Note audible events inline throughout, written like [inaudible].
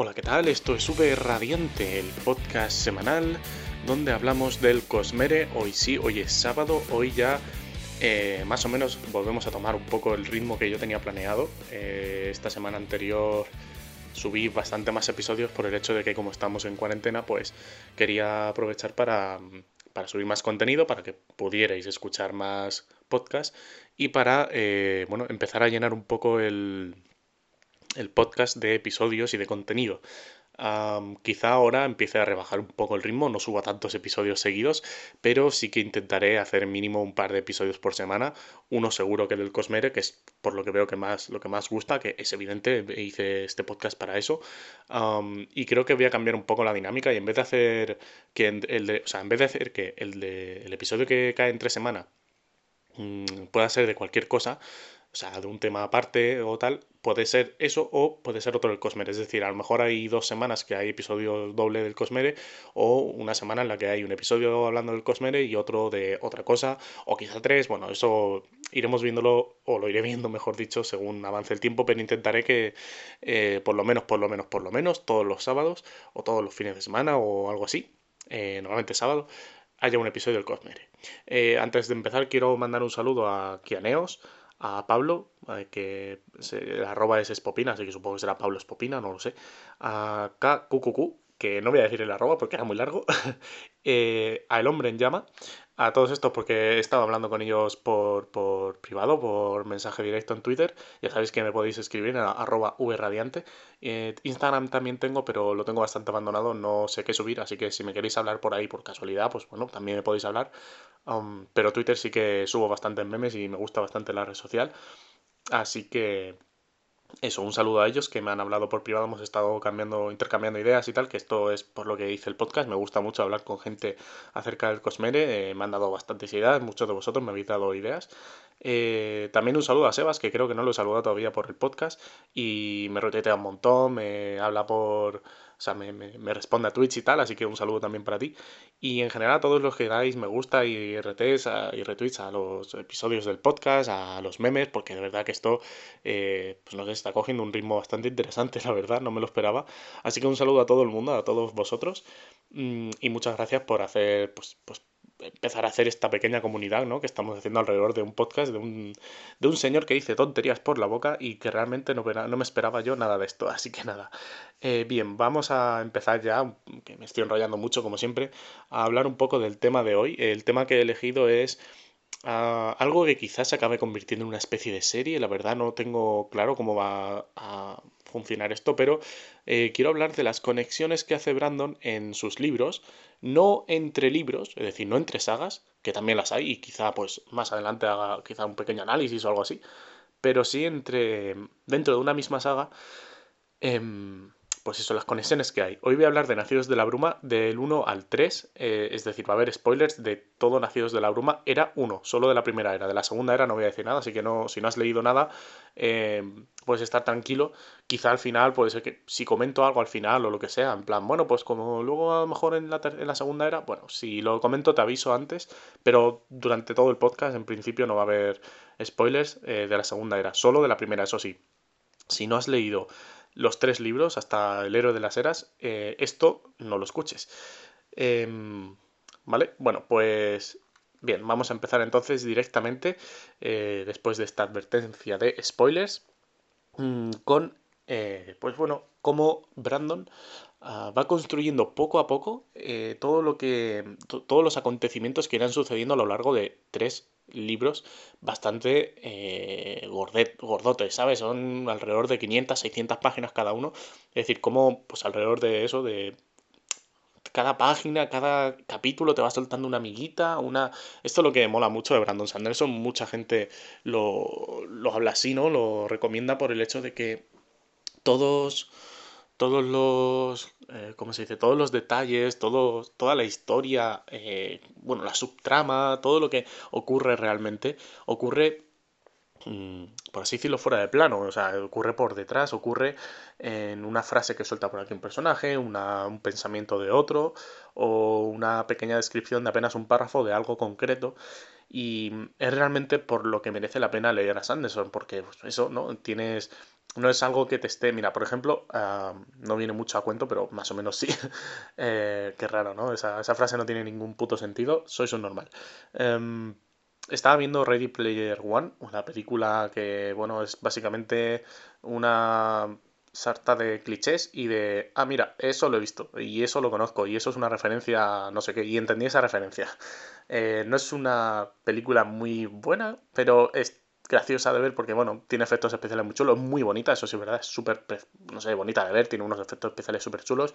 Hola, ¿qué tal? Esto es V Radiante, el podcast semanal donde hablamos del Cosmere. Hoy sí, hoy es sábado, hoy ya eh, más o menos volvemos a tomar un poco el ritmo que yo tenía planeado. Eh, esta semana anterior subí bastante más episodios por el hecho de que como estamos en cuarentena, pues quería aprovechar para, para subir más contenido, para que pudierais escuchar más podcasts y para eh, bueno, empezar a llenar un poco el, el podcast de episodios y de contenido. quizá ahora empiece a rebajar un poco el ritmo, no suba tantos episodios seguidos, pero sí que intentaré hacer mínimo un par de episodios por semana. Uno seguro que del Cosmere, que es por lo que veo que más, lo que más gusta, que es evidente, hice este podcast para eso. y creo que voy a cambiar un poco la dinámica y en vez de hacer que el de, o sea, en vez de hacer que el, de, el episodio que cae entre semana mm, pueda ser de cualquier cosa, sea, de un tema aparte o tal, puede ser eso o puede ser otro del Cosmere. Es decir, a lo mejor hay dos semanas que hay episodio doble del Cosmere o una semana en la que hay un episodio hablando del Cosmere y otro de otra cosa o quizá tres. Bueno, eso iremos viéndolo o lo iré viendo, mejor dicho, según avance el tiempo, pero intentaré que eh, por lo menos, por lo menos, por lo menos todos los sábados o todos los fines de semana o algo así, eh, normalmente sábado, haya un episodio del Cosmere. Eh, antes de empezar, quiero mandar un saludo a Kianeos a Pablo, eh, que se, arroba es Espopina, así que supongo que será Pablo Espopina, no lo sé, a KQQQ, que no voy a decir el arroba porque era muy largo, [laughs] eh, a El Hombre en Llama, a todos estos porque he estado hablando con ellos por, por, privado, por mensaje directo en Twitter. Ya sabéis que me podéis escribir en arroba vradiante. Eh, Instagram también tengo, pero lo tengo bastante abandonado, no sé qué subir, así que si me queréis hablar por ahí por casualidad, pues bueno, también me podéis hablar. Um, pero Twitter sí que subo bastante en memes y me gusta bastante la red social. Así que eso, un saludo a ellos que me han hablado por privado, hemos estado cambiando, intercambiando ideas y tal, que esto es por lo que hice el podcast, me gusta mucho hablar con gente acerca del Cosmere, eh, me han dado bastantes ideas, muchos de vosotros me habéis dado ideas. Eh, también un saludo a Sebas, que creo que no lo he saludado todavía por el podcast, y me retuitea un montón, me habla por o sea, me, me, responde a Twitch y tal, así que un saludo también para ti. Y en general a todos los que dais me gusta y RTs y retweets a los episodios del podcast, a los memes, porque de verdad que esto, eh, pues no sé, está cogiendo un ritmo bastante interesante, [laughs] la verdad, no me lo esperaba. Así que un saludo a todo el mundo, a todos vosotros, mm, y muchas gracias por hacer, pues, pues empezar a hacer esta pequeña comunidad, ¿no? Que estamos haciendo alrededor de un podcast de un, de un señor que dice tonterías por la boca y que realmente no, no me esperaba yo nada de esto. [laughs] Así que nada. Eh, bien, vamos a empezar ya, que me estoy enrollando mucho como siempre, a hablar un poco del tema de hoy. El tema que he elegido es ah, algo que quizás se acabe convirtiendo en una especie de serie. La verdad no tengo claro cómo va a funcionar esto, pero eh, quiero hablar de las conexiones que hace Brandon en sus libros no entre libros, es decir, no entre sagas, que también las hay y quizá pues más adelante haga quizá un pequeño análisis o algo así, pero sí entre dentro de una misma saga em, pues eso, las conexiones que hay. Hoy voy a hablar de Nacidos de la Bruma del 1 al 3, eh, es decir, va a haber spoilers de todo Nacidos de la Bruma. Era 1, solo de la primera era. De la segunda era no voy a decir nada, así que no, si no has leído nada, eh, puedes estar tranquilo. Quizá al final, puede ser que si comento algo al final o lo que sea, en plan, bueno, pues como luego a lo mejor en la, segunda era, bueno, si lo comento te aviso antes, pero durante todo el podcast en principio no va a haber spoilers eh, de la segunda era, solo de la primera, eso sí. Si no has leído los tres libros hasta El héroe de las eras, eh, esto no lo escuches. Em, ¿Vale? Bueno, pues bien, vamos a empezar entonces directamente, eh, después de esta advertencia de spoilers, mm, con, eh, pues bueno, cómo Brandon ah, va construyendo poco a poco todo lo que, todos los acontecimientos que irán sucediendo a lo largo de tres libros bastante eh, gordotes, ¿sabes? Son alrededor de 500, 600 páginas cada uno. Es decir, como pues alrededor de eso, de cada página, cada capítulo te va soltando una amiguita, una... Esto es lo que mola mucho de Brandon Sanderson, mucha gente lo, lo habla así, ¿no? Lo recomienda por el hecho de que todos todos los, eh, ¿cómo se dice? Todos los detalles, todo, toda la historia, eh, bueno, la subtrama, todo lo que ocurre realmente, ocurre, mm, por así decirlo, fuera de plano, o sea, ocurre por detrás, ocurre en una frase que suelta por aquí un personaje, una, un pensamiento de otro, o una pequeña descripción de apenas un párrafo de algo concreto. Y es realmente por lo que merece la pena leer a Sanderson, porque pues, eso, ¿no? Tienes no es algo que te esté. Mira, por ejemplo, ah, no viene mucho a cuento, pero más o menos sí. [laughs] eh, qué raro, ¿no? Esa, frase no tiene ningún puto sentido. Sois un normal. Em, estaba viendo Ready Player One, una película que, bueno, es básicamente una sarta de clichés y de, ah, mira, eso lo he visto y eso lo conozco y eso es una referencia, no sé qué, y entendí esa referencia. [laughs] Eh, no es una película muy buena, pero es graciosa de ver porque, bueno, tiene efectos especiales muy chulos, muy bonita, eso sí es verdad, es súper, no sé, bonita de ver, tiene unos efectos especiales súper chulos.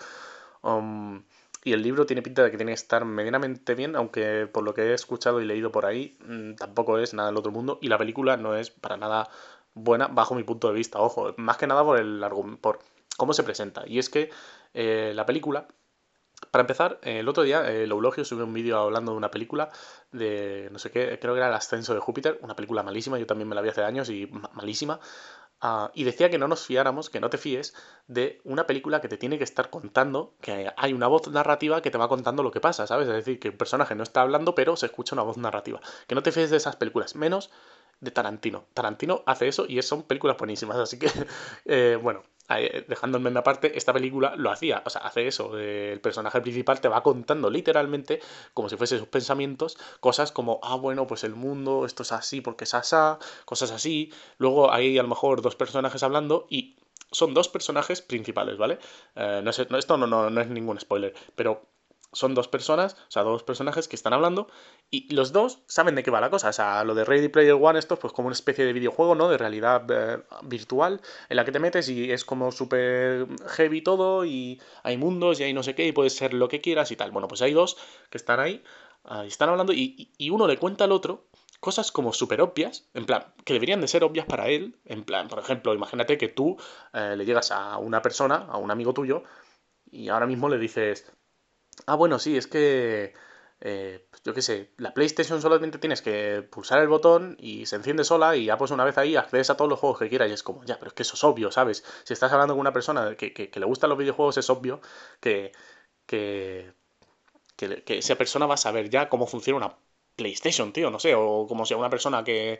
Um, y el libro tiene pinta de que tiene que estar medianamente bien, aunque por lo que he escuchado y leído por ahí, mm, tampoco es nada del otro mundo. Y la película no es para nada buena bajo mi punto de vista, ojo, más que nada por el por cómo se presenta. Y es que eh, la película para empezar, eh, el otro día el Eulogio subió un vídeo hablando de una película de, no sé qué, creo que era El ascenso de Júpiter, una película malísima, yo también me la vi hace años y malísima. Ah, y decía que no nos fiáramos, que no te fíes de una película que te tiene que estar contando, que hay una voz narrativa que te va contando lo que pasa, ¿sabes? Es decir, que un personaje no está hablando, pero se escucha una voz narrativa. Que no te fíes de esas películas, menos de Tarantino. Tarantino hace eso y son películas buenísimas, así que, [laughs] eh, bueno, dejándome en aparte, esta película lo hacía, o sea, hace eso, el personaje principal te va contando literalmente, como si fuese sus pensamientos, cosas como, ah, bueno, pues el mundo, esto es así porque es asá, cosas así, luego hay a lo mejor dos personajes hablando y son dos personajes principales, ¿vale? Eh, no, sé, esto no, no, no es ningún spoiler, pero son dos personas, o sea, dos personajes que están hablando y los dos saben de qué va la cosa. O sea, lo de Ready Player One, esto es pues como una especie de videojuego, ¿no? De realidad eh, virtual en la que te metes y es como súper heavy todo y hay mundos y hay no sé qué y puedes ser lo que quieras y tal. Bueno, pues hay dos que están ahí, y están hablando y, uno le cuenta al otro cosas como súper obvias, en plan, que deberían de ser obvias para él, en plan, por ejemplo, imagínate que tú eh, le llegas a una persona, a un amigo tuyo, y ahora mismo le dices, Ah, bueno, sí, es que... Eh, pues yo qué sé, la PlayStation solamente tienes que pulsar el botón y se enciende sola y ya pues una vez ahí accedes a todos los juegos que quieras y es como, ya, pero es que eso es obvio, ¿sabes? Si estás hablando con una persona que, que, que le gustan los videojuegos es obvio que, que, que, esa persona va a saber ya cómo funciona una PlayStation, tío, no sé, o como si a una persona que eh,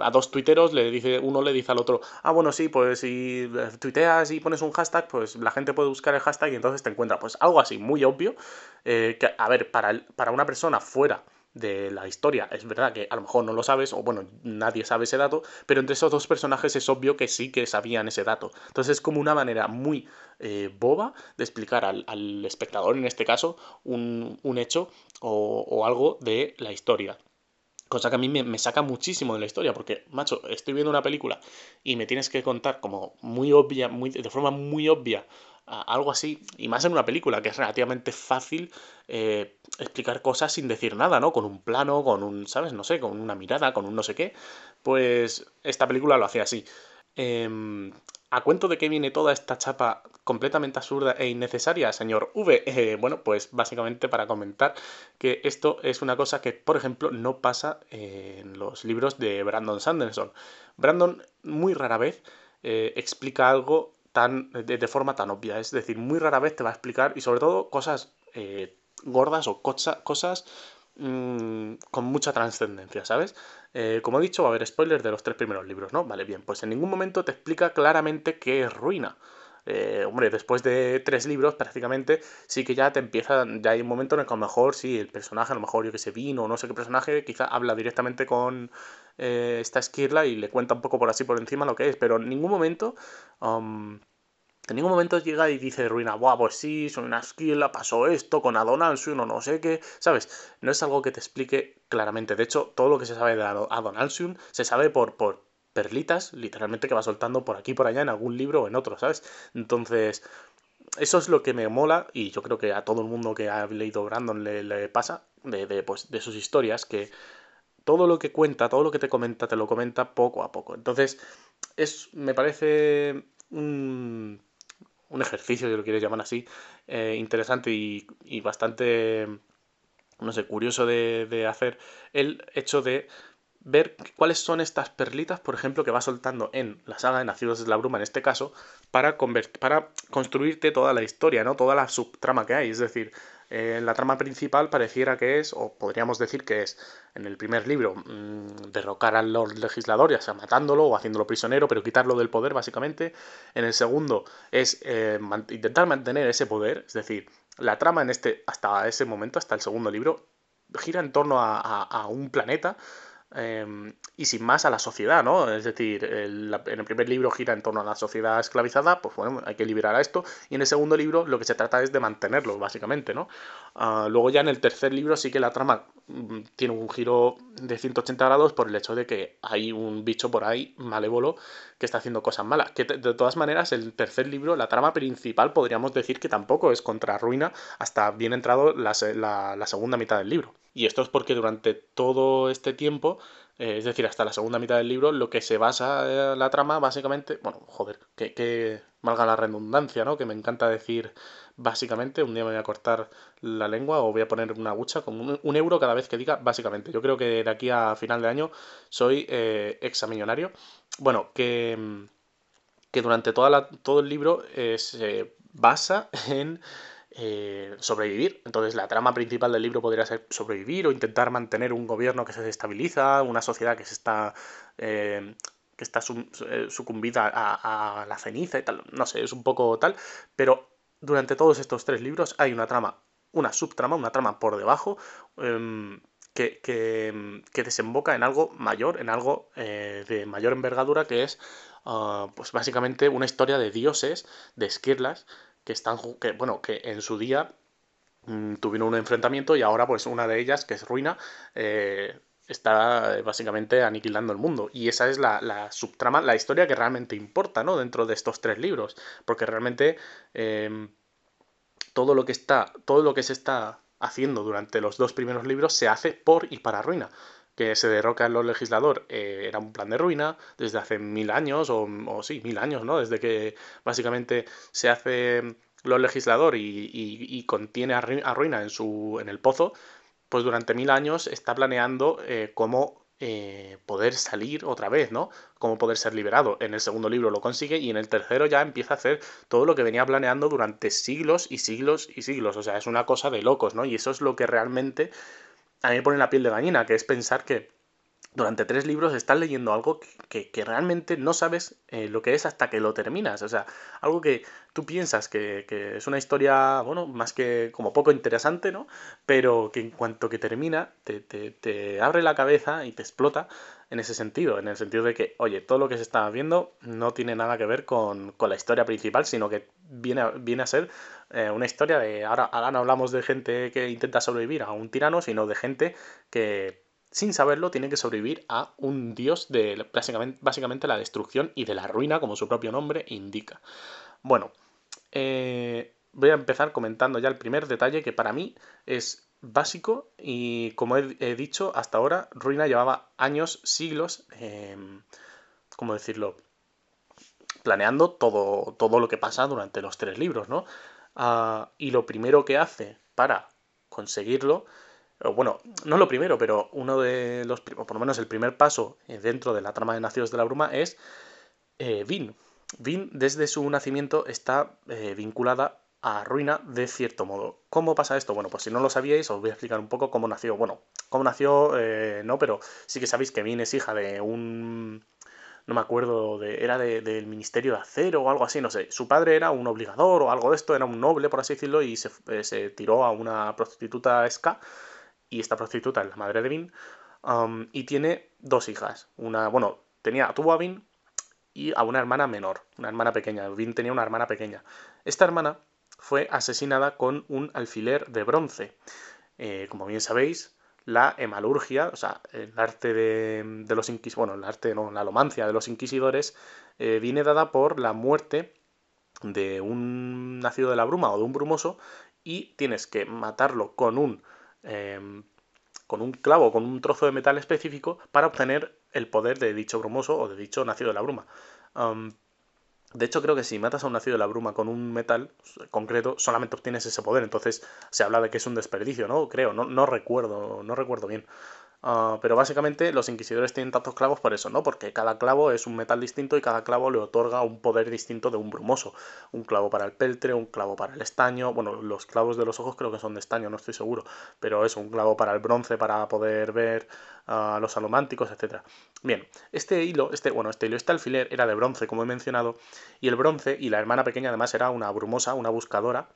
a dos tuiteros le dice, uno le dice al otro, ah, bueno, sí, pues si eh, tuiteas y pones un hashtag, pues la gente puede buscar el hashtag y entonces te encuentra. Pues algo así, muy obvio, eh, que, a ver, para, para una persona fuera de la historia. Es verdad que a lo mejor no lo sabes, o bueno, nadie sabe ese dato, pero entre esos dos personajes es obvio que sí que sabían ese dato. Entonces es como una manera muy eh, boba de explicar al, espectador, en este caso, un, hecho o, algo de la historia. Cosa que a mí me, saca muchísimo de la historia, porque, macho, estoy viendo una película y me tienes que contar como muy obvia, muy, de forma muy obvia algo así, y más en una película, que es relativamente fácil eh, explicar cosas sin decir nada, ¿no? Con un plano, con un, ¿sabes? No sé, con una mirada, con un no sé qué. Pues esta película lo hacía así. Em, ¿A cuento de qué viene toda esta chapa completamente absurda e innecesaria, señor V? [laughs] Eh, bueno, pues básicamente para comentar que esto es una cosa que, por ejemplo, no pasa en los libros de Brandon Sanderson. Brandon muy rara vez eh, explica algo de, forma tan obvia. Es decir, muy rara vez te va a explicar y sobre todo cosas eh, gordas o cosas mm, con mucha trascendencia, ¿sabes? Eh, como he dicho, va a haber spoilers de los tres primeros libros, ¿no? Vale, bien, pues en ningún momento te explica claramente qué es ruina. Eh, hombre, después de tres libros prácticamente, sí que ya te empieza, ya hay un momento en el que a lo mejor, sí, el personaje, a lo mejor yo que sé, vino o no sé qué personaje, quizá habla directamente con eh, esta esquirla y le cuenta un poco por así por encima lo que es, pero en ningún momento... Um, en ningún momento llega y dice Ruina, Buah, pues sí, soy una esquila, pasó esto con Adonalsium o no sé qué, ¿sabes? No es algo que te explique claramente. De hecho, todo lo que se sabe de Adonalsium se sabe por perlitas, literalmente que va soltando por aquí por allá en algún libro o en otro, ¿sabes? Entonces, eso es lo que me mola y yo creo que a todo el mundo que ha leído Brandon le, pasa de, de, pues, de sus historias, que todo lo que cuenta, todo lo que te comenta, te lo comenta poco a poco. Entonces, es, me parece un un ejercicio, si lo quieres llamar así, eh, interesante y, bastante, no sé, curioso de, hacer, el hecho de ver cuáles son estas perlitas, por ejemplo, que va soltando en la saga de Nacidos de la Bruma, en este caso, para, para construirte toda la historia, ¿no? Toda la subtrama que hay. Es decir, eh, la trama principal pareciera que es, o podríamos decir que es, en el primer libro, mm, derrocar al Lord Legislador, ya sea matándolo o haciéndolo prisionero, pero quitarlo del poder, básicamente. En el segundo es eh, intentar mantener ese poder, es decir, la trama en este, hasta ese momento, hasta el segundo libro, gira en torno a un planeta Em, y sin más a la sociedad, ¿no? Es decir, en el primer libro gira en torno a la sociedad esclavizada, pues bueno, hay que liberar a esto, y en el segundo libro lo que se trata es de mantenerlo, básicamente, ¿no? Ah, luego ya en el tercer libro sí que la trama mm, tiene un giro de 180 grados por el hecho de que hay un bicho por ahí malévolo que está haciendo cosas malas. Que de todas maneras, el tercer libro, la trama principal, podríamos decir que tampoco es contra Ruina hasta bien entrado la segunda mitad del libro. Y esto es porque durante todo este tiempo, eh, es decir, hasta la segunda mitad del libro, lo que se basa eh, la trama, básicamente, bueno, joder, que, que valga la redundancia, ¿no? Que me encanta decir básicamente, un día me voy a cortar la lengua o voy a poner una bucha con un, euro cada vez que diga básicamente. Yo creo que de aquí a final de año soy eh, examillonario. Bueno, que, que durante toda la, todo el libro se basa en eh, sobrevivir. Entonces la trama principal del libro podría ser sobrevivir o intentar mantener un gobierno que se desestabiliza, una sociedad que se está... Eh, que está eh, sucumbida a, la ceniza y tal. No sé, es un poco tal. Pero durante todos estos tres libros hay una trama, una subtrama, una trama por debajo. Em, que, que, desemboca en algo mayor, en algo de mayor envergadura, que es ah, pues básicamente una historia de dioses, de esquirlas, que están, que, bueno, que en su día mm, tuvieron un enfrentamiento y ahora pues una de ellas, que es Ruina, eh, está eh, básicamente aniquilando el mundo. Y esa es la, subtrama, la historia que realmente importa, ¿no? Dentro de estos tres libros. Porque realmente em, todo lo que está. Todo lo que se está haciendo durante los dos primeros libros se hace por y para Ruina que se derroca en los legislador eh, era un plan de ruina desde hace mil años, o, sí, mil años, ¿no? Desde que básicamente se hace los legislador y, contiene a, ruina en, su, en el pozo, pues durante mil años está planeando eh, cómo eh, poder salir otra vez, ¿no? Cómo poder ser liberado. En el segundo libro lo consigue y en el tercero ya empieza a hacer todo lo que venía planeando durante siglos y siglos y siglos. O sea, es una cosa de locos, ¿no? Y eso es lo que realmente a mí me pone la piel de gallina, que es pensar que durante tres libros estás leyendo algo que, realmente no sabes eh, lo que es hasta que lo terminas. O sea, algo que tú piensas que, es una historia, bueno, más que como poco interesante, ¿no? Pero que en cuanto que termina, te, te, abre la cabeza y te explota en ese sentido, en el sentido de que, oye, todo lo que se está viendo no tiene nada que ver con, la historia principal, sino que viene a, viene a ser eh, una historia de, ahora, ahora no hablamos de gente que intenta sobrevivir a un tirano, sino de gente que sin saberlo, tiene que sobrevivir a un dios de básicamente, básicamente la destrucción y de la ruina, como su propio nombre indica. Bueno, eh, voy a empezar comentando ya el primer detalle que para mí es básico y como he, dicho hasta ahora, Ruina llevaba años, siglos, ¿cómo decirlo? Planeando todo, todo lo que pasa durante los tres libros, ¿no? Ah, y lo primero que hace para conseguirlo bueno, no lo primero, pero uno de los, por lo menos el primer paso eh, dentro de la trama de Nacidos de la Bruma es eh, Vin. Vin desde su nacimiento está eh, vinculada a Ruina de cierto modo. ¿Cómo pasa esto? Bueno, pues si no lo sabíais, os voy a explicar un poco cómo nació. Bueno, cómo nació, no, pero sí que sabéis que Vin es hija de un... No me acuerdo, de, era del Ministerio de Acero o algo así, no sé. Su padre era un obligador o algo de esto, era un noble, por así decirlo, y se, se tiró a una prostituta esca y esta prostituta es la madre de Vin, um, y tiene dos hijas. Una, bueno, tenía, tuvo a Vin y a una hermana menor, una hermana pequeña. Vin tenía una hermana pequeña. Esta hermana fue asesinada con un alfiler de bronce. Eh, como bien sabéis, la hemalurgia, o sea, el arte de, los inquisidores, bueno, el arte, no, la alomancia de los inquisidores, eh, viene dada por la muerte de un nacido de la bruma o de un brumoso y tienes que matarlo con un Em, con un clavo, con un trozo de metal específico para obtener el poder de dicho brumoso o de dicho nacido de la bruma. De hecho, creo que si matas a un nacido de la bruma con un metal concreto, solamente obtienes ese poder. Entonces se habla de que es un desperdicio, ¿no? Creo, no, no recuerdo, no recuerdo bien. Ah, pero básicamente los inquisidores tienen tantos clavos por eso, ¿no? Porque cada clavo es un metal distinto y cada clavo le otorga un poder distinto de un brumoso. Un clavo para el peltre, un clavo para el estaño. Bueno, los clavos de los ojos creo que son de estaño, no estoy seguro. Pero es un clavo para el bronce para poder ver a los alománticos, etc. Bien, este hilo, este, bueno, este hilo, este alfiler era de bronce, como he mencionado. Y el bronce, y la hermana pequeña además era una brumosa, una buscadora,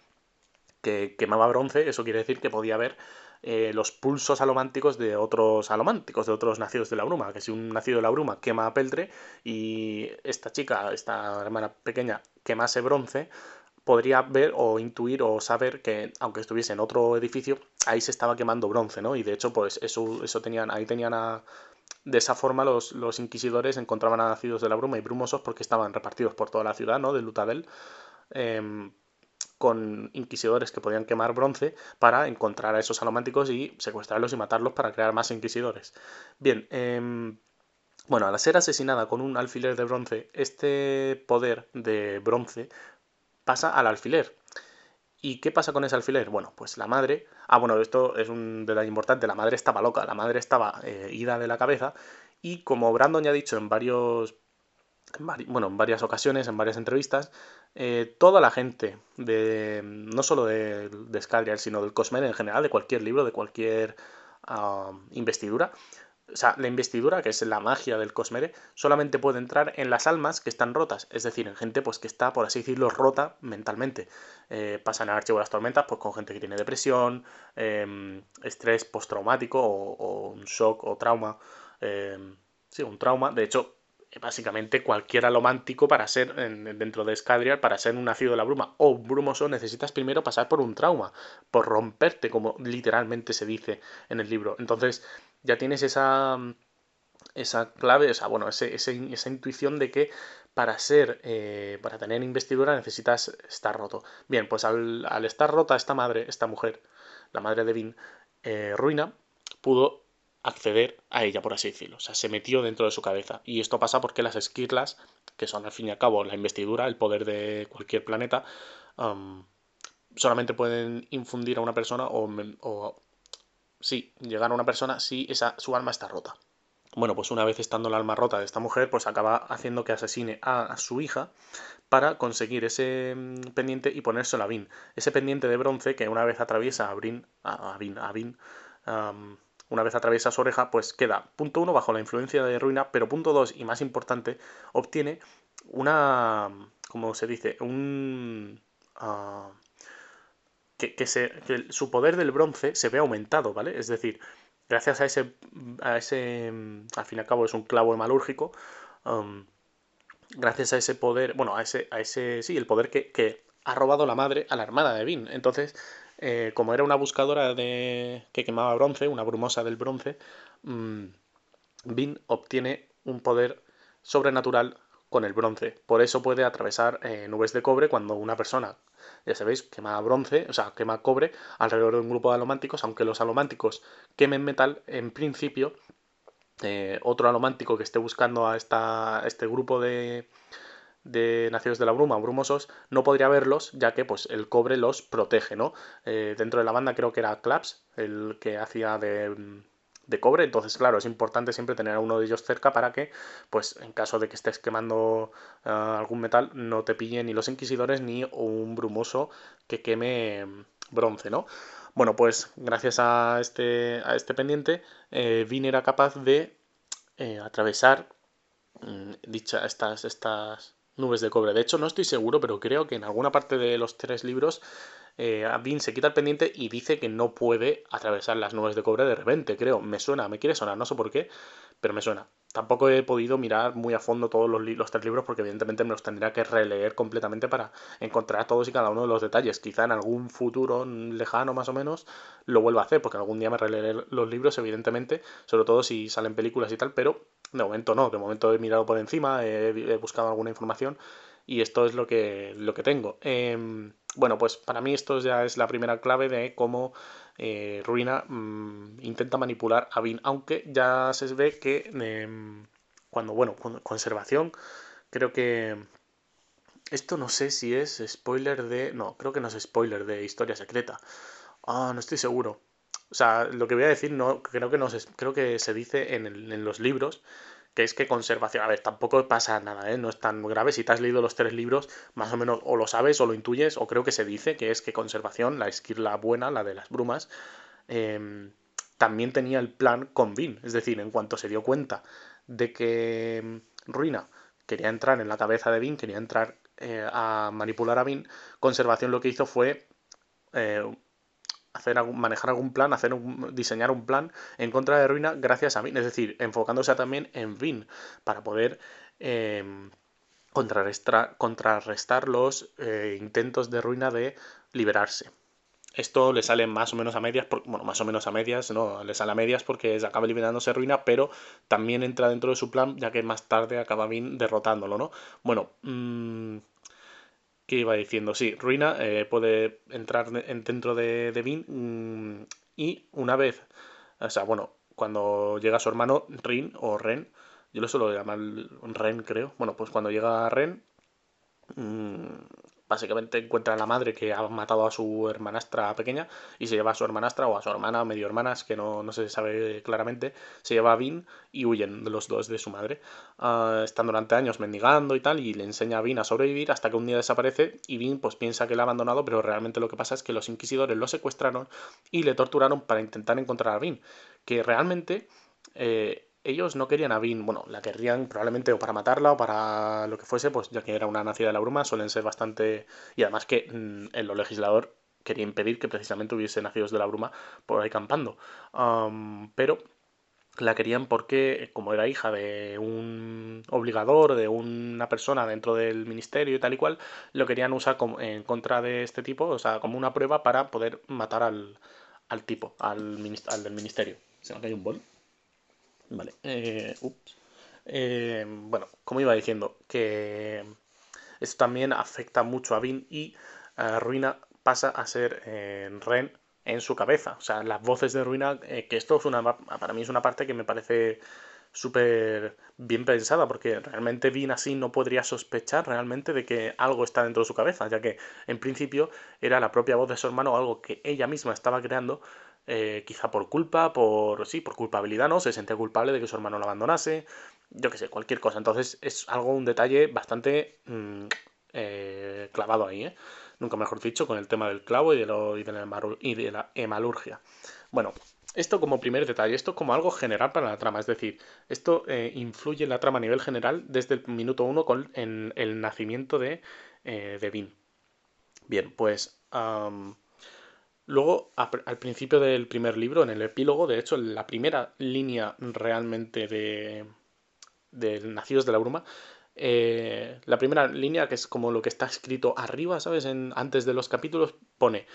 que quemaba bronce, eso quiere decir que podía ver eh, los pulsos alománticos de otros alománticos, de otros nacidos de la bruma. Que si un nacido de la bruma quema a peltre y esta chica, esta hermana pequeña, quemase bronce, podría ver o intuir o saber que aunque estuviese en otro edificio, ahí se estaba quemando bronce, ¿no? Y de hecho, pues eso, eso tenían, ahí tenían a, de esa forma los, los, inquisidores encontraban a nacidos de la bruma y brumosos porque estaban repartidos por toda la ciudad, ¿no? De Lutabel. Em, con inquisidores que podían quemar bronce para encontrar a esos salománticos y secuestrarlos y matarlos para crear más inquisidores. Bien, em, bueno, al ser asesinada con un alfiler de bronce, este poder de bronce pasa al alfiler. ¿Y qué pasa con ese alfiler? Bueno, pues la madre... Ah, bueno, esto es un detalle importante. La madre estaba loca, la madre estaba eh, ida de la cabeza y como Brandon ya ha dicho en varios bueno, en varias ocasiones, en varias entrevistas, eh, toda la gente, de, no solo de, de sino del Cosmere en general, de cualquier libro, de cualquier ah, investidura, o sea, la investidura, que es la magia del Cosmere, solamente puede entrar en las almas que están rotas, es decir, en gente pues que está, por así decirlo, rota mentalmente. Eh, pasan al archivo de las tormentas pues con gente que tiene depresión, em, estrés postraumático o, o, un shock o trauma. Em, sí, un trauma. De hecho, básicamente cualquier alomántico para ser, dentro de Scadrial, para ser un nacido de la bruma o un brumoso, necesitas primero pasar por un trauma, por romperte, como literalmente se dice en el libro. Entonces, ya tienes esa, esa clave, o sea, bueno, ese, esa intuición de que para ser, eh, para tener investidura necesitas estar roto. Bien, pues al, estar rota esta madre, esta mujer, la madre de Vin, eh, Ruina, pudo acceder a ella, por así decirlo. O sea, se metió dentro de su cabeza. Y esto pasa porque las esquirlas, que son al fin y al cabo la investidura, el poder de cualquier planeta, solamente pueden infundir a una persona o, sí, llegar a una persona si esa, su alma está rota. Bueno, pues una vez estando la alma rota de esta mujer, pues acaba haciendo que asesine a, su hija para conseguir ese mm, pendiente y ponérselo a Vin. Ese pendiente de bronce que una vez atraviesa a Brin, a, a Vin, una vez atraviesa su oreja, pues queda, punto uno, bajo la influencia de ruina, pero punto dos, y más importante, obtiene una, como se dice, un... Uh, que, se, que su poder del bronce se ve aumentado, ¿vale? Es decir, gracias a ese, a ese, al fin y al cabo es un clavo hemalúrgico, um, gracias a ese poder, bueno, a ese, a ese, sí, el poder que, que ha robado la madre a la hermana de Vin. Entonces, eh, como era una buscadora de que quemaba bronce, una brumosa del bronce, mmm, obtiene un poder sobrenatural con el bronce. Por eso puede atravesar eh, nubes de cobre cuando una persona, ya sabéis, quema bronce, o sea, quema cobre alrededor de un grupo de alománticos, aunque los alománticos quemen metal, en principio, eh, otro alomántico que esté buscando a, esta, a este grupo de, de Naciones de la Bruma, brumosos, no podría verlos, ya que pues el cobre los protege, ¿no? Eh, dentro de la banda creo que era Claps, el que hacía de, de, cobre, entonces claro, es importante siempre tener a uno de ellos cerca para que, pues en caso de que estés quemando eh, algún metal, no te pillen ni los inquisidores ni un brumoso que queme bronce, ¿no? Bueno, pues gracias a este, a este pendiente, eh, Vin era capaz de eh, atravesar mm, dicha, estas, estas, nubes de cobre. De hecho, no estoy seguro, pero creo que en alguna parte de los tres libros eh, se quita el pendiente y dice que no puede atravesar las nubes de cobre de repente, creo. Me suena, me quiere sonar, no sé por qué, pero me suena. Tampoco he podido mirar muy a fondo todos los, los, tres libros porque evidentemente me los tendría que releer completamente para encontrar todos y cada uno de los detalles. Quizá en algún futuro lejano más o menos lo vuelva a hacer porque algún día me releeré los libros evidentemente, sobre todo si salen películas y tal, pero de momento no, de momento he mirado por encima, he, buscado alguna información y esto es lo que, lo que tengo. Em, bueno, pues para mí esto ya es la primera clave de cómo eh, Ruina mm, intenta manipular a Vin, aunque ya se ve que em, cuando, bueno, conservación, creo que esto no sé si es spoiler de... No, creo que no es spoiler de Historia Secreta. Ah, no estoy seguro. O sea, lo que voy a decir no creo que no se, creo que se dice en, en los libros que es que conservación, a ver, tampoco pasa nada, ¿eh? no es tan grave, si te has leído los tres libros, más o menos o lo sabes o lo intuyes, o creo que se dice que es que conservación, la esquirla buena, la de las brumas, em, también tenía el plan con Vin, es decir, en cuanto se dio cuenta de que em, Ruina quería entrar en la cabeza de Vin, quería entrar eh, a manipular a Vin, conservación lo que hizo fue... Hacer manejar algún plan, hacer un, diseñar un plan en contra de Ruina gracias a Vin, es decir, enfocándose también en Vin para poder em, contrarrestar, los eh, intentos de Ruina de liberarse. Esto le sale más o menos a medias, bueno, más o menos a medias, no, le sale a medias porque acaba liberándose Ruina, pero también entra dentro de su plan, ya que más tarde acaba Vin derrotándolo, ¿no? Bueno, mmm, que iba diciendo, sí, Ruina eh, puede entrar dentro de, de Vin mm, y una vez, o sea, bueno, cuando llega su hermano Rin o Ren, yo lo suelo llamar Ren, creo. Bueno, pues cuando llega Ren, mmm, básicamente encuentra a la madre que ha matado a su hermanastra pequeña y se lleva a su hermanastra o a su hermana, medio hermanas, que no, no se sabe claramente, se lleva a Vin y huyen los dos de su madre. Uh, están durante años mendigando y tal y le enseña a Vin a sobrevivir hasta que un día desaparece y Vin pues piensa que la ha abandonado, pero realmente lo que pasa es que los inquisidores lo secuestraron y le torturaron para intentar encontrar a Vin, que realmente... Eh, ellos no querían a Vin, bueno, la querrían probablemente o para matarla o para lo que fuese, pues ya que era una nacida de la bruma, suelen ser bastante... Y además que mm, el legislador quería impedir que precisamente hubiese nacidos de la bruma por ahí campando. pero la querían porque, como era hija de un obligador, de una persona dentro del ministerio y tal y cual, lo querían usar en contra de este tipo, o sea, como una prueba para poder matar al, al tipo, al, al del ministerio. Se me cae un bol. Vale. Eh, ups. Eh, bueno, como iba diciendo, que esto también afecta mucho a Vin y eh, Ruina pasa a ser Ren en su cabeza. O sea, las voces de Ruina, que esto es una, para mí es una parte que me parece súper bien pensada, porque realmente Vin así no podría sospechar realmente de que algo está dentro de su cabeza, ya que en principio era la propia voz de su hermano, algo que ella misma estaba creando, eh, quizá por culpa, por sí, por culpabilidad, ¿no? Se sentía culpable de que su hermano lo abandonase, yo qué sé, cualquier cosa. Entonces es algo, un detalle bastante mm, eh, clavado ahí, ¿eh? Nunca mejor dicho, con el tema del clavo y de, lo, y de, la, hemalurgia. Bueno, esto como primer detalle, esto como algo general para la trama, es decir, esto eh, influye en la trama a nivel general desde el minuto uno con en el nacimiento de, Vin. Bien, pues Luego, al principio del primer libro, en el epílogo, de hecho, la primera línea realmente de, de Nacidos de la Bruma, eh, la primera línea, que es como lo que está escrito arriba, ¿sabes? En, antes de los capítulos, pone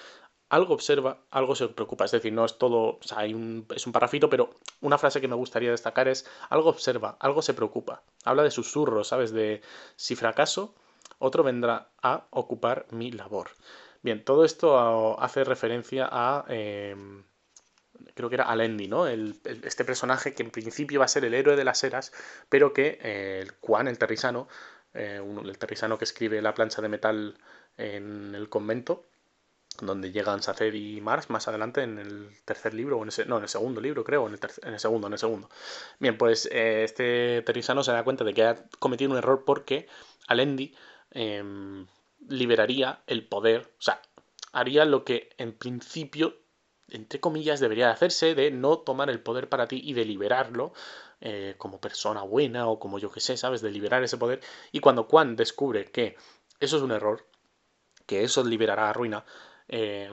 algo observa, algo se preocupa. Es decir, no es todo, o sea, es un parrafito, pero una frase que me gustaría destacar es algo observa, algo se preocupa. Habla de susurros, ¿sabes? De si fracaso, otro vendrá a ocupar mi labor. Bien, todo esto hace referencia a. Em, creo que era Alendi, ¿no? este personaje que en principio va a ser el héroe de las eras, pero que eh, el Juan, el terrisano, eh, el terrisano que escribe la plancha de metal en el convento, donde llegan Sacer y Mars más adelante en el tercer libro, o en no, en el segundo libro, creo, en el, en el segundo, en el segundo. Bien, pues eh, este terrisano se da cuenta de que ha cometido un error porque Alendi em, liberaría el poder, o sea, haría lo que en principio, entre comillas, debería hacerse, de no tomar el poder para ti y de liberarlo eh, como persona buena o como yo que sé, ¿sabes? De liberar ese poder. Y cuando Quan descubre que eso es un error, que eso liberará a Ruina, eh,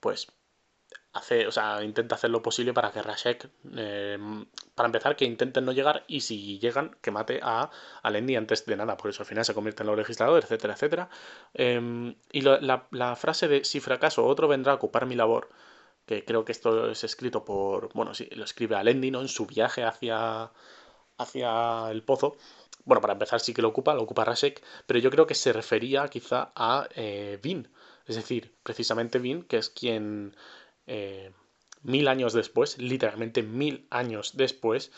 pues hace, o sea, intenta hacer lo posible para que Rashek, eh, para empezar, que intenten no llegar y si llegan, que mate a, a antes de nada. Por eso al final se convierte en los legisladores, etcétera, etcétera. Em, y la, frase de si fracaso, otro vendrá a ocupar mi labor, que creo que esto es escrito por, bueno, sí, lo escribe Alendi, ¿no? En su viaje hacia, hacia el pozo. Bueno, para empezar sí que lo ocupa, lo ocupa Rashek, pero yo creo que se refería quizá a eh, Vin. Es decir, precisamente Vin, que es quien eh, mil años después, literalmente mil años después,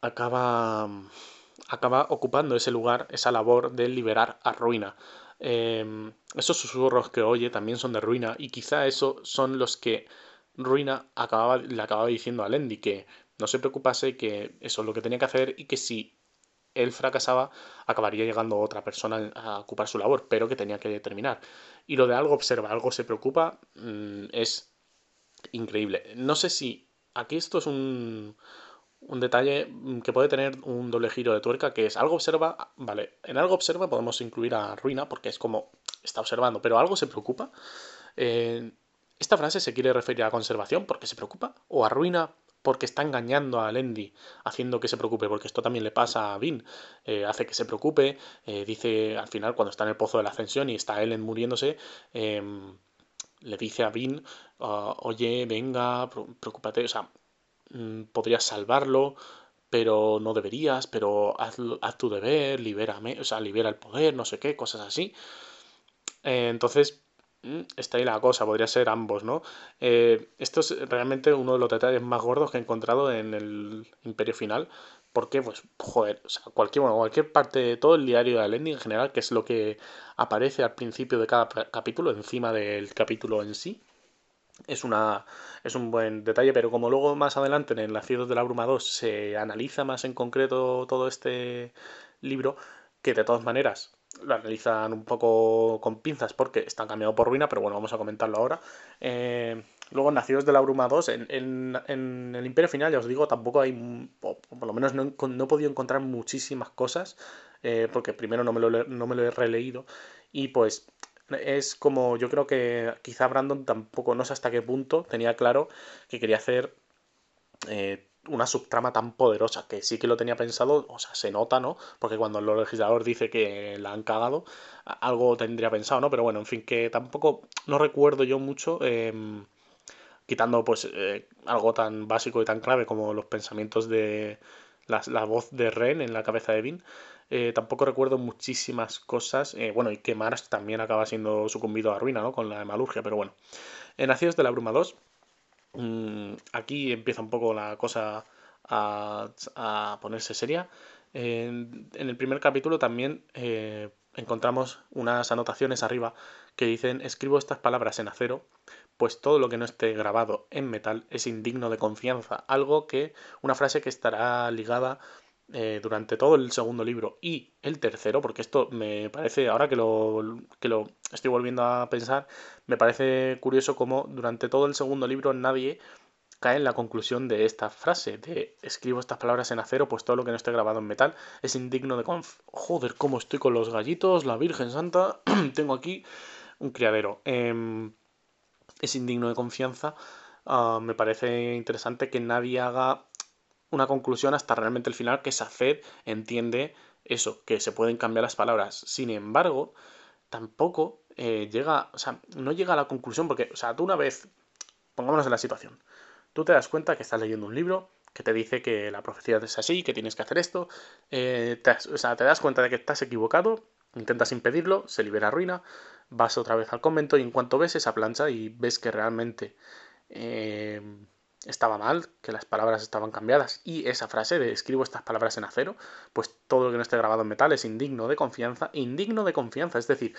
acaba, acaba ocupando ese lugar, esa labor de liberar a Ruina. Em, esos susurros que oye también son de Ruina y quizá esos son los que Ruina acababa, le acababa diciendo a Lendi que no se preocupase, que eso es lo que tenía que hacer y que si él fracasaba, acabaría llegando otra persona a ocupar su labor, pero que tenía que terminar. Y lo de algo observa, algo se preocupa, mm, es increíble. No sé si aquí esto es un, un detalle que puede tener un doble giro de tuerca, que es algo observa, vale, en algo observa podemos incluir a ruina, porque es como está observando, pero algo se preocupa. Eh, ¿Esta frase se quiere referir a conservación porque se preocupa? ¿O a ruina porque está engañando a Lendi, haciendo que se preocupe? Porque esto también le pasa a Vin, eh, hace que se preocupe, eh, dice al final cuando está en el pozo de la ascensión y está Ellen muriéndose, le dice a Vin, ah, oye, venga, preocúpate, o sea, mm, podrías salvarlo, pero no deberías, pero haz, haz, tu deber, libérame, o sea, libera el poder, no sé qué, cosas así. Eh, entonces, mm, está ahí la cosa, podría ser ambos, ¿no? Eh, esto es realmente uno de los detalles más gordos que he encontrado en el Imperio Final. Porque, pues, joder, o sea, cualquier, bueno, cualquier parte de todo el diario de Lenin en general, que es lo que aparece al principio de cada capítulo, encima del capítulo en sí, es, una, es un buen detalle, pero como luego más adelante en Nacidos de la Bruma 2 se analiza más en concreto todo este libro, que de todas maneras lo analizan un poco con pinzas porque están cambiado por ruina, pero bueno, vamos a comentarlo ahora. Eh, luego, Nacidos de la Bruma 2, en, el Imperio Final, ya os digo, tampoco hay, por lo menos no, he podido encontrar muchísimas cosas, eh, porque primero no me, lo, no me lo he releído, y pues es como yo creo que quizá Brandon tampoco, no sé hasta qué punto, tenía claro que quería hacer eh, una subtrama tan poderosa, que sí que lo tenía pensado, o sea, se nota, ¿no? Porque cuando el legislador dice que la han cagado, algo tendría pensado, ¿no? Pero bueno, en fin, que tampoco, no recuerdo yo mucho, em, quitando pues eh, algo tan básico y tan clave como los pensamientos de la, la voz de Ren en la cabeza de Vin, eh, tampoco recuerdo muchísimas cosas. Eh, bueno, y que Mars también acaba siendo sucumbido a ruina, ¿no? Con la hemalurgia, pero bueno. En Nacidos de la Bruma 2 Mm, aquí empieza un poco la cosa a, ponerse seria. En, el primer capítulo también encontramos unas anotaciones arriba que dicen escribo estas palabras en acero, pues todo lo que no esté grabado en metal es indigno de confianza. Algo que, una frase que estará ligada eh, durante todo el segundo libro y el tercero, porque esto me parece, ahora que lo, que lo estoy volviendo a pensar, me parece curioso cómo durante todo el segundo libro nadie cae en la conclusión de esta frase, de escribo estas palabras en acero, pues todo lo que no esté grabado en metal es indigno de conf... Joder, cómo estoy con los gallitos, la Virgen Santa, [clears throat] tengo aquí un criadero. Em, es indigno de confianza. Ah, me parece interesante que nadie haga una conclusión hasta realmente el final que Safed entiende eso, que se pueden cambiar las palabras. Sin embargo, tampoco eh, llega, o sea, no llega a la conclusión porque, o sea, tú una vez, pongámonos en la situación, tú te das cuenta que estás leyendo un libro que te dice que la profecía es así, que tienes que hacer esto, eh, o sea, te das cuenta de que estás equivocado, intentas impedirlo, se libera ruina, vas otra vez al convento y en cuanto ves esa plancha y ves que realmente... Eh, estaba mal, que las palabras estaban cambiadas y esa frase de escribo estas palabras en acero, pues todo lo que no esté grabado en metal es indigno de confianza, indigno de confianza, es decir,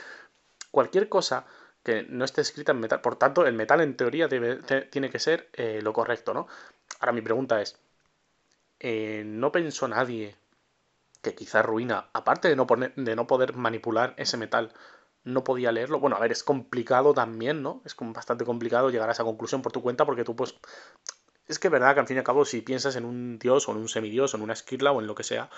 cualquier cosa que no esté escrita en metal, por tanto el metal en teoría debe, tiene que ser eh, lo correcto, ¿no? Ahora mi pregunta es, eh, ¿no pensó nadie que quizá ruina, aparte de no, poner, de no poder manipular ese metal, no podía leerlo. Bueno, a ver, es complicado también, ¿no? Es bastante complicado llegar a esa conclusión por tu cuenta porque tú, pues... Es que es verdad que al fin y al cabo, si piensas en un dios o en un semidios o en una esquirla o en lo que sea,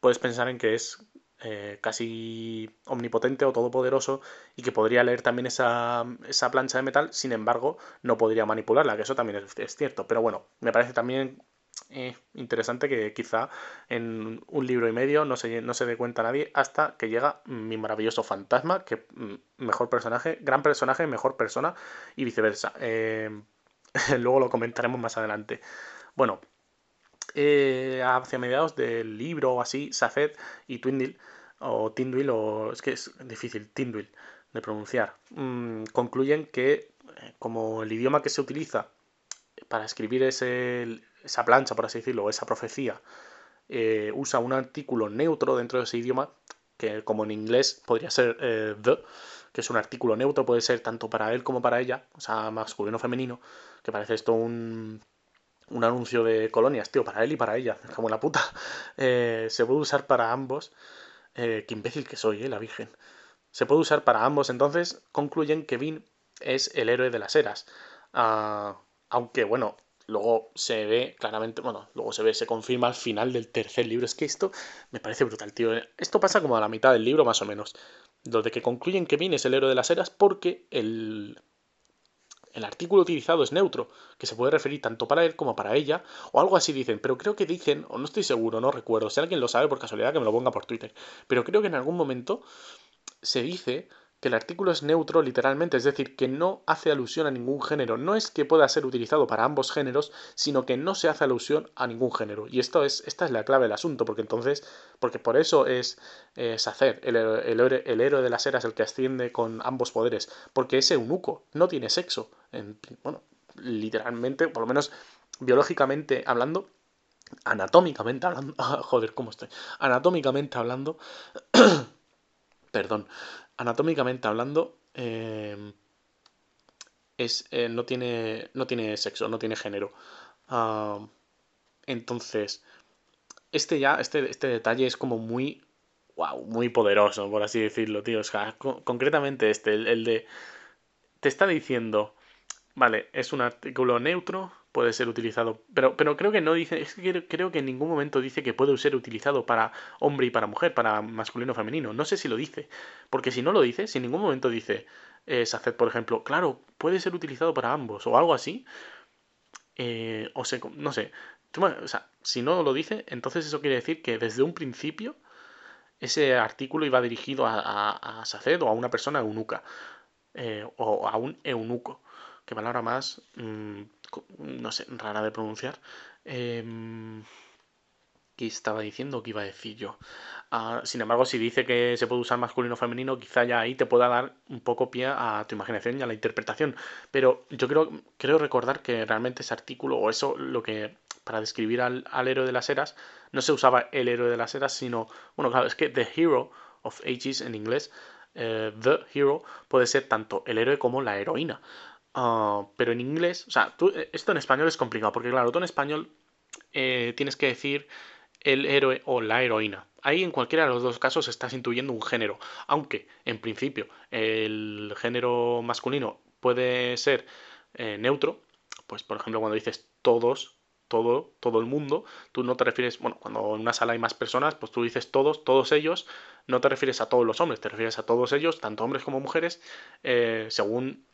puedes pensar en que es eh, casi omnipotente o todopoderoso y que podría leer también esa, esa plancha de metal, sin embargo, no podría manipularla, que eso también es cierto. Pero bueno, me parece también eh, interesante que quizá en un libro y medio no se, no se dé cuenta nadie hasta que llega mi maravilloso fantasma, que mm, mejor personaje, gran personaje, mejor persona y viceversa. Eh, [laughs] luego lo comentaremos más adelante. Bueno, eh, hacia mediados del libro o así, Safed y Twindle, o Tindwil, o es que es difícil, Tindwil de pronunciar, mm, concluyen que como el idioma que se utiliza para escribir ese, esa plancha, por así decirlo, o esa profecía, eh, usa un artículo neutro dentro de ese idioma, que como en inglés podría ser eh, the, que es un artículo neutro, puede ser tanto para él como para ella, o sea, masculino o femenino, que parece esto un, un anuncio de colonias, tío, para él y para ella, como la puta. [laughs] Eh, se puede usar para ambos. Eh, qué imbécil que soy, eh, la Virgen. Se puede usar para ambos, entonces concluyen que Vin es el héroe de las eras. Ah, aunque, bueno, luego se ve claramente, bueno, luego se ve, se confirma al final del tercer libro. Es que esto me parece brutal, tío. Esto pasa como a la mitad del libro, más o menos. Lo de que concluyen que Vin es el héroe de las eras porque el, el artículo utilizado es neutro, que se puede referir tanto para él como para ella, o algo así dicen, pero creo que dicen, o no estoy seguro, no recuerdo, si alguien lo sabe por casualidad que me lo ponga por Twitter, pero creo que en algún momento se dice que el artículo es neutro literalmente, es decir, que no hace alusión a ningún género. No es que pueda ser utilizado para ambos géneros, sino que no se hace alusión a ningún género. Y esto es, esta es la clave del asunto, porque entonces, porque por eso es eh, Sacer, el, el, héroe de las eras, el que asciende con ambos poderes, porque es eunuco, no tiene sexo. bueno, literalmente, por lo menos biológicamente hablando, anatómicamente hablando, [laughs] joder, ¿cómo estoy? Anatómicamente hablando, [coughs] perdón, anatómicamente hablando, em, es, eh, no, tiene, no tiene sexo, no tiene género. entonces, este ya, este, este detalle es como muy, wow, muy poderoso, por así decirlo, tío. concretamente este, el de, te está diciendo, vale, es un artículo neutro, puede ser utilizado. Pero, pero creo que no dice. Es que creo que en ningún momento dice que puede ser utilizado para hombre y para mujer, para masculino o femenino. No sé si lo dice. Porque si no lo dice, si en ningún momento dice eh, Saced, por ejemplo, claro, puede ser utilizado para ambos o algo así. Eh, o sea, no sé. O sea, si no lo dice, entonces eso quiere decir que desde un principio ese artículo iba dirigido a, a, a Saced o a una persona eunuca. Eh, o a un eunuco. Que palabra más. Mm, no sé, rara de pronunciar. Eh, ¿Qué estaba diciendo? ¿Qué iba a decir yo? Ah, sin embargo, si dice que se puede usar masculino o femenino, quizá ya ahí te pueda dar un poco pie a tu imaginación y a la interpretación. Pero yo creo, creo recordar que realmente ese artículo, o eso, lo que para describir al, héroe de las eras, no se usaba el héroe de las eras, sino, bueno, claro, es que The Hero of Ages en inglés, eh, The Hero puede ser tanto el héroe como la heroína. Ah, pero en inglés, o sea, tú, eh, esto en español es complicado, porque claro, tú en español eh, tienes que decir el héroe o la heroína. Ahí en cualquiera de los dos casos estás intuyendo un género, aunque en principio el género masculino puede ser eh, neutro, pues por ejemplo cuando dices todos, todo, todo el mundo, tú no te refieres, bueno, cuando en una sala hay más personas, pues tú dices todos, todos ellos, no te refieres a todos los hombres, te refieres a todos ellos, tanto hombres como mujeres, según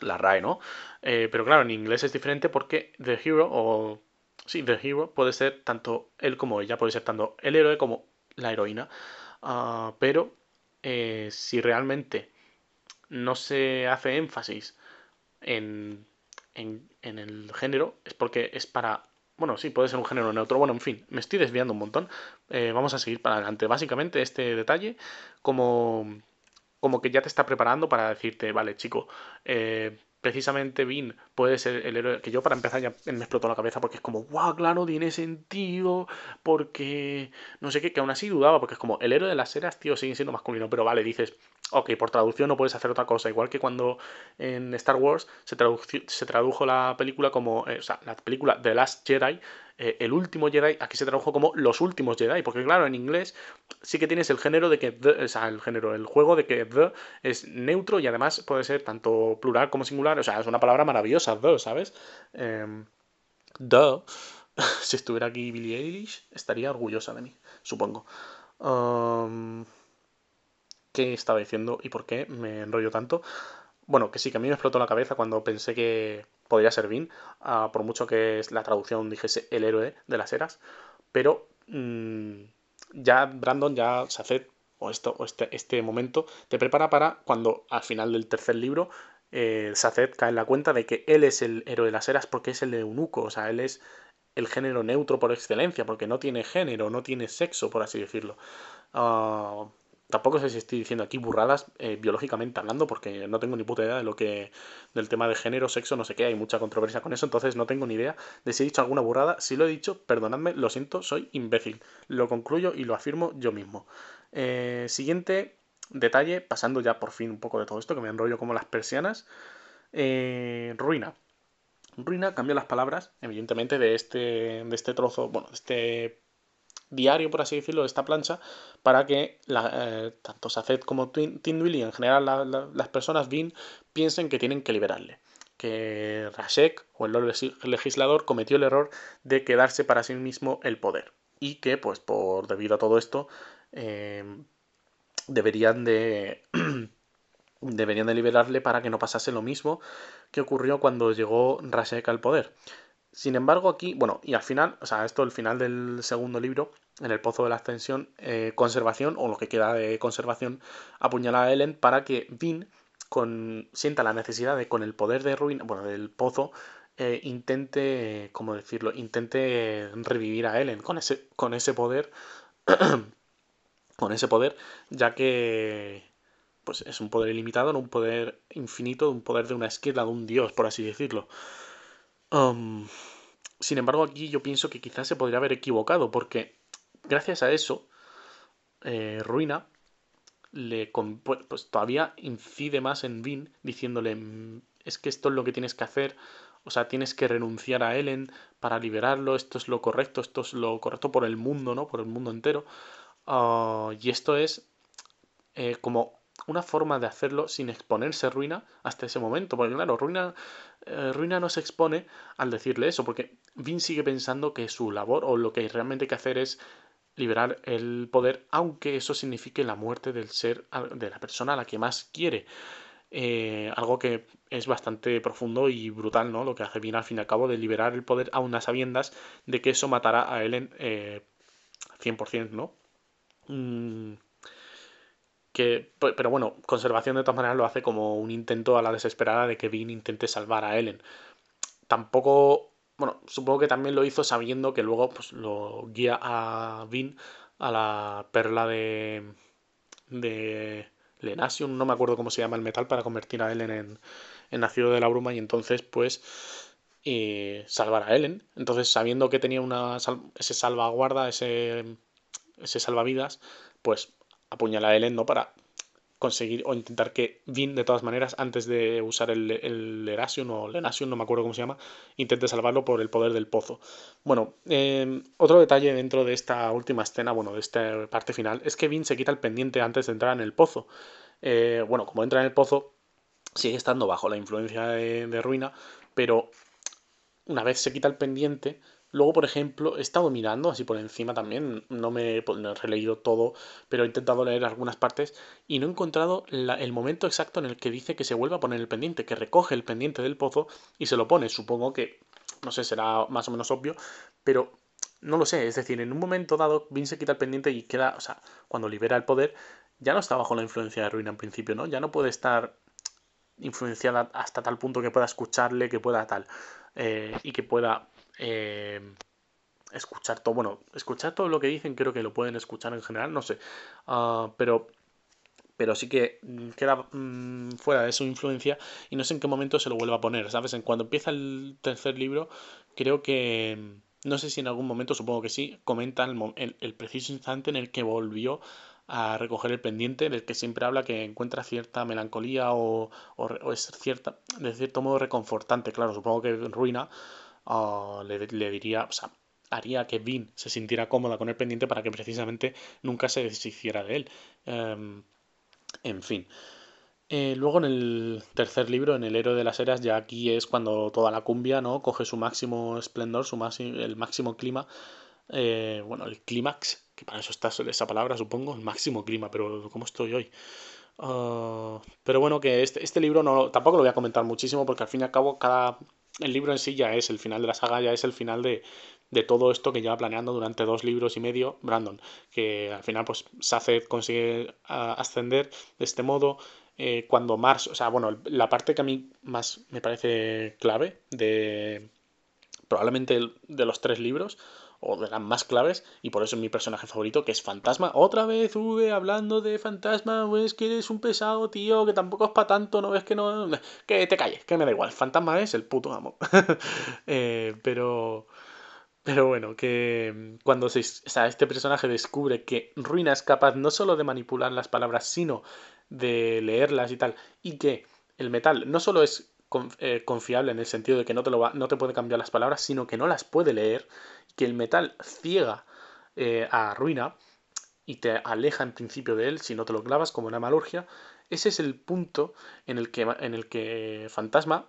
la RAE, ¿no? Eh, pero claro, en inglés es diferente porque The Hero o... Sí, The Hero puede ser tanto él como ella, puede ser tanto el héroe como la heroína. Ah, pero eh, si realmente no se hace énfasis en, en, en, el género, es porque es para... Bueno, sí, puede ser un género neutro. Bueno, en fin, me estoy desviando un montón. Eh, vamos a seguir para adelante. Básicamente este detalle como como que ya te está preparando para decirte, vale, chico, eh, precisamente Vin puede ser el héroe que yo para empezar ya me explotó la cabeza porque es como, guau, claro, tiene sentido, porque no sé qué, que aún así dudaba, porque es como, el héroe de las eras, tío, sigue siendo masculino, pero vale, dices, ok, por traducción no puedes hacer otra cosa, igual que cuando en Star Wars se, tradujo la película como, eh, o sea, la película The Last Jedi, eh, el último Jedi, aquí se tradujo como los últimos Jedi, porque claro, en inglés sí que tienes el género de que, the, o sea, el género, el juego de que the es neutro y además puede ser tanto plural como singular, o sea, es una palabra maravillosa, the, ¿sabes? Eh, the, [laughs] si estuviera aquí Billie Eilish, estaría orgullosa de mí, supongo. ¿Qué estaba diciendo y por qué me enrollo tanto? Bueno, que sí, que a mí me explotó la cabeza cuando pensé que podría ser Vin, ah, por mucho que la traducción dijese el héroe de las eras, pero mm, ya Brandon, ya Saced, o, esto, o este, este momento, te prepara para cuando al final del tercer libro eh, Saced cae en la cuenta de que él es el héroe de las eras porque es el eunuco, o sea, él es el género neutro por excelencia, porque no tiene género, no tiene sexo, por así decirlo. Ah, Tampoco sé si estoy diciendo aquí burradas eh, biológicamente hablando, porque no tengo ni puta idea de lo que. del tema de género, sexo, no sé qué, hay mucha controversia con eso, entonces no tengo ni idea de si he dicho alguna burrada. Si lo he dicho, perdonadme, lo siento, soy imbécil. Lo concluyo y lo afirmo yo mismo. Eh, siguiente detalle, pasando ya por fin un poco de todo esto, que me enrollo como las persianas. Eh, ruina. Ruina cambió las palabras, evidentemente, de este, de este trozo, bueno, de este diario, por así decirlo, de esta plancha, para que eh, tanto Saced como Tindwil y en general las personas Vin piensen que tienen que liberarle. Que Rashek o el legislador cometió el error de quedarse para sí mismo el poder. Y que, pues, por debido a todo esto, eh, deberían de. [clears throat] deberían de liberarle para que no pasase lo mismo que ocurrió cuando llegó Rashek al poder. Sin embargo, aquí, bueno, y al final, o sea, esto el final del segundo libro, en el Pozo de la Ascensión, eh, conservación, o lo que queda de conservación, apuñala a Ellen para que Vin con, sienta la necesidad de, con el poder de ruina, bueno, del pozo, eh, intente, ¿cómo decirlo? Intente revivir a Ellen con ese, con ese poder, [clears throat] con ese poder, ya que pues es un poder ilimitado, no un poder infinito, un poder de una esquina, de un dios, por así decirlo. Sin embargo, aquí yo pienso que quizás se podría haber equivocado, porque gracias a eso, eh, Ruina le pues, todavía incide más en Vin, diciéndole mm, es que esto es lo que tienes que hacer, o sea, tienes que renunciar a Ellen para liberarlo, esto es lo correcto, esto es lo correcto por el mundo, ¿no? Por el mundo entero. Ah, y esto es eh, como una forma de hacerlo sin exponerse Ruina hasta ese momento. Porque claro, Ruina, eh, Ruina no se expone al decirle eso, porque Vin sigue pensando que su labor o lo que realmente hay que hacer es liberar el poder, aunque eso signifique la muerte del ser, de la persona a la que más quiere. Eh, algo que es bastante profundo y brutal, ¿no? Lo que hace Vin al fin y al cabo de liberar el poder a unas sabiendas de que eso matará a Ellen eh, 100%, ¿no? Mm, pero bueno, conservación de todas maneras lo hace como un intento a la desesperada de que Vin intente salvar a Ellen. Tampoco, bueno, supongo que también lo hizo sabiendo que luego pues, lo guía a Vin a la perla de, de Lenasium, no me acuerdo cómo se llama el metal, para convertir a Ellen en, en nacido de la bruma y entonces pues eh, salvar a Ellen. Entonces sabiendo que tenía una ese salvaguarda, ese, ese salvavidas, pues apuñala a Ellen, ¿no? Para conseguir o intentar que Vin, de todas maneras, antes de usar el, el Erasium o Lenasium, no me acuerdo cómo se llama, intente salvarlo por el poder del pozo. Bueno, em, otro detalle dentro de esta última escena, bueno, de esta parte final, es que Vin se quita el pendiente antes de entrar en el pozo. Eh, bueno, como entra en el pozo, sigue estando bajo la influencia de Ruina, pero una vez se quita el pendiente, Luego, por ejemplo, he estado mirando así por encima también, no me he releído todo, pero he intentado leer algunas partes y no he encontrado el momento exacto en el que dice que se vuelve a poner el pendiente, que recoge el pendiente del pozo y se lo pone. Supongo que, no sé, será más o menos obvio, pero no lo sé. Es decir, en un momento dado, Vin se quita el pendiente y queda, o sea, cuando libera el poder, ya no está bajo la influencia de Ruina en principio, ¿no? Ya no puede estar influenciada hasta tal punto que pueda escucharle, que pueda tal, eh, y que pueda eh, escuchar todo, bueno, escuchar todo lo que dicen, creo que lo pueden escuchar en general, no sé, ah, pero, pero sí que queda mm, fuera de su influencia y no sé en qué momento se lo vuelva a poner, ¿sabes? En cuando empieza el tercer libro, creo que, no sé si en algún momento, supongo que sí, comenta el, preciso instante en el que volvió a recoger el pendiente del que siempre habla que encuentra cierta melancolía o, o, es cierta, de cierto modo reconfortante. Claro, supongo que ruina le, diría, o sea, haría que Vin se sintiera cómoda con el pendiente para que precisamente nunca se deshiciera de él. Em, en fin. Eh, luego en el tercer libro, en el héroe de las eras, ya aquí es cuando toda la cumbia ¿no? coge su máximo esplendor, su el máximo clima. Eh, bueno, el clímax, que para eso está esa palabra, supongo, el máximo clima, pero ¿cómo estoy hoy? Ah, pero bueno, que este, este libro no, tampoco lo voy a comentar muchísimo porque al fin y al cabo cada el libro en sí ya es el final de la saga, ya es el final de, de todo esto que lleva planeando durante dos libros y medio Brandon, que al final pues Saced consigue ascender de este modo. Eh, cuando Mars, o sea, bueno, la parte que a mí más me parece clave de probablemente de los tres libros o de las más claves, y por eso es mi personaje favorito, que es Fantasma. Otra vez, V, hablando de Fantasma, es que eres un pesado, tío, que tampoco es para tanto, no ves que no... Que te calles, que me da igual, Fantasma es el puto amo. [laughs] Eh, pero... Pero bueno, que cuando se, este personaje descubre que Ruina es capaz no solo de manipular las palabras, sino de leerlas y tal, y que el metal no solo es eh, confiable en el sentido de que no te, lo va, no te puede cambiar las palabras, sino que no las puede leer, que el metal ciega eh, a Ruina y te aleja en principio de él si no te lo clavas como una malurgia, ese es el punto en el que, en el que Fantasma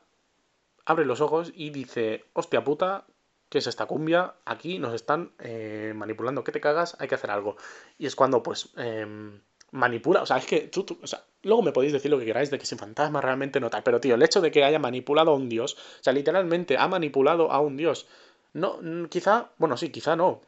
abre los ojos y dice, hostia puta, ¿qué es esta cumbia? Aquí nos están eh, manipulando, que te cagas, hay que hacer algo. Y es cuando, pues, em, manipula, o sea, es que tú, o sea, luego me podéis decir lo que queráis de que sin fantasma realmente no tal, pero tío, el hecho de que haya manipulado a un dios, o sea, literalmente ha manipulado a un dios, no, quizá, bueno, sí, quizá no,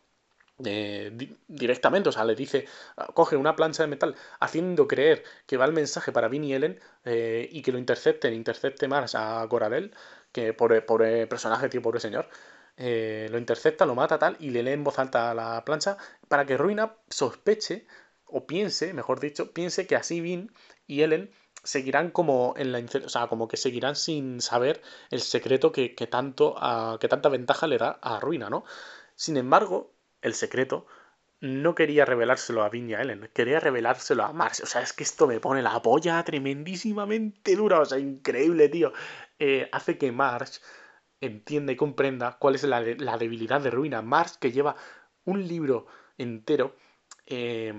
eh, directamente, o sea, le dice, coge una plancha de metal, haciendo creer que va el mensaje para Vin y Ellen eh, y que lo intercepten, intercepte más a Coradel, que por, por personaje, tío, pobre señor. Eh, lo intercepta, lo mata tal, y le lee en voz alta la plancha para que Ruina sospeche o piense, mejor dicho, piense que así Vin y Ellen seguirán como en la o sea, como que seguirán sin saber el secreto que, tanto que tanta ventaja le da a Ruina, ¿no? Sin embargo, el secreto no quería revelárselo a Vin y a Ellen, quería revelárselo a Mars. O sea, es que esto me pone la polla tremendísimamente dura, o sea, increíble, tío. Eh, hace que Mars entienda y comprenda cuál es la, la, debilidad de Ruina. Mars que lleva un libro entero eh,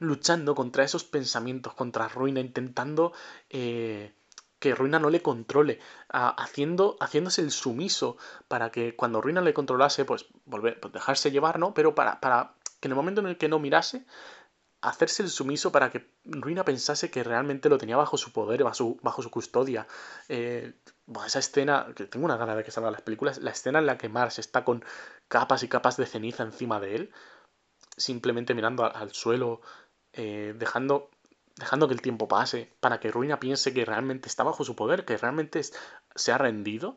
luchando contra esos pensamientos, contra Ruina, intentando eh, que Ruina no le controle, haciendo, haciéndose el sumiso para que cuando Ruina le controlase, pues volver, pues dejarse llevar, ¿no? Pero para, para que en el momento en el que no mirase, hacerse el sumiso para que Ruina pensase que realmente lo tenía bajo su poder, bajo su, bajo su custodia. Eh, esa escena, que tengo una gana de que salgan las películas, la escena en la que Mars está con capas y capas de ceniza encima de él, simplemente mirando al suelo, eh, dejando, dejando que el tiempo pase, para que Ruina piense que realmente está bajo su poder, que realmente se ha rendido.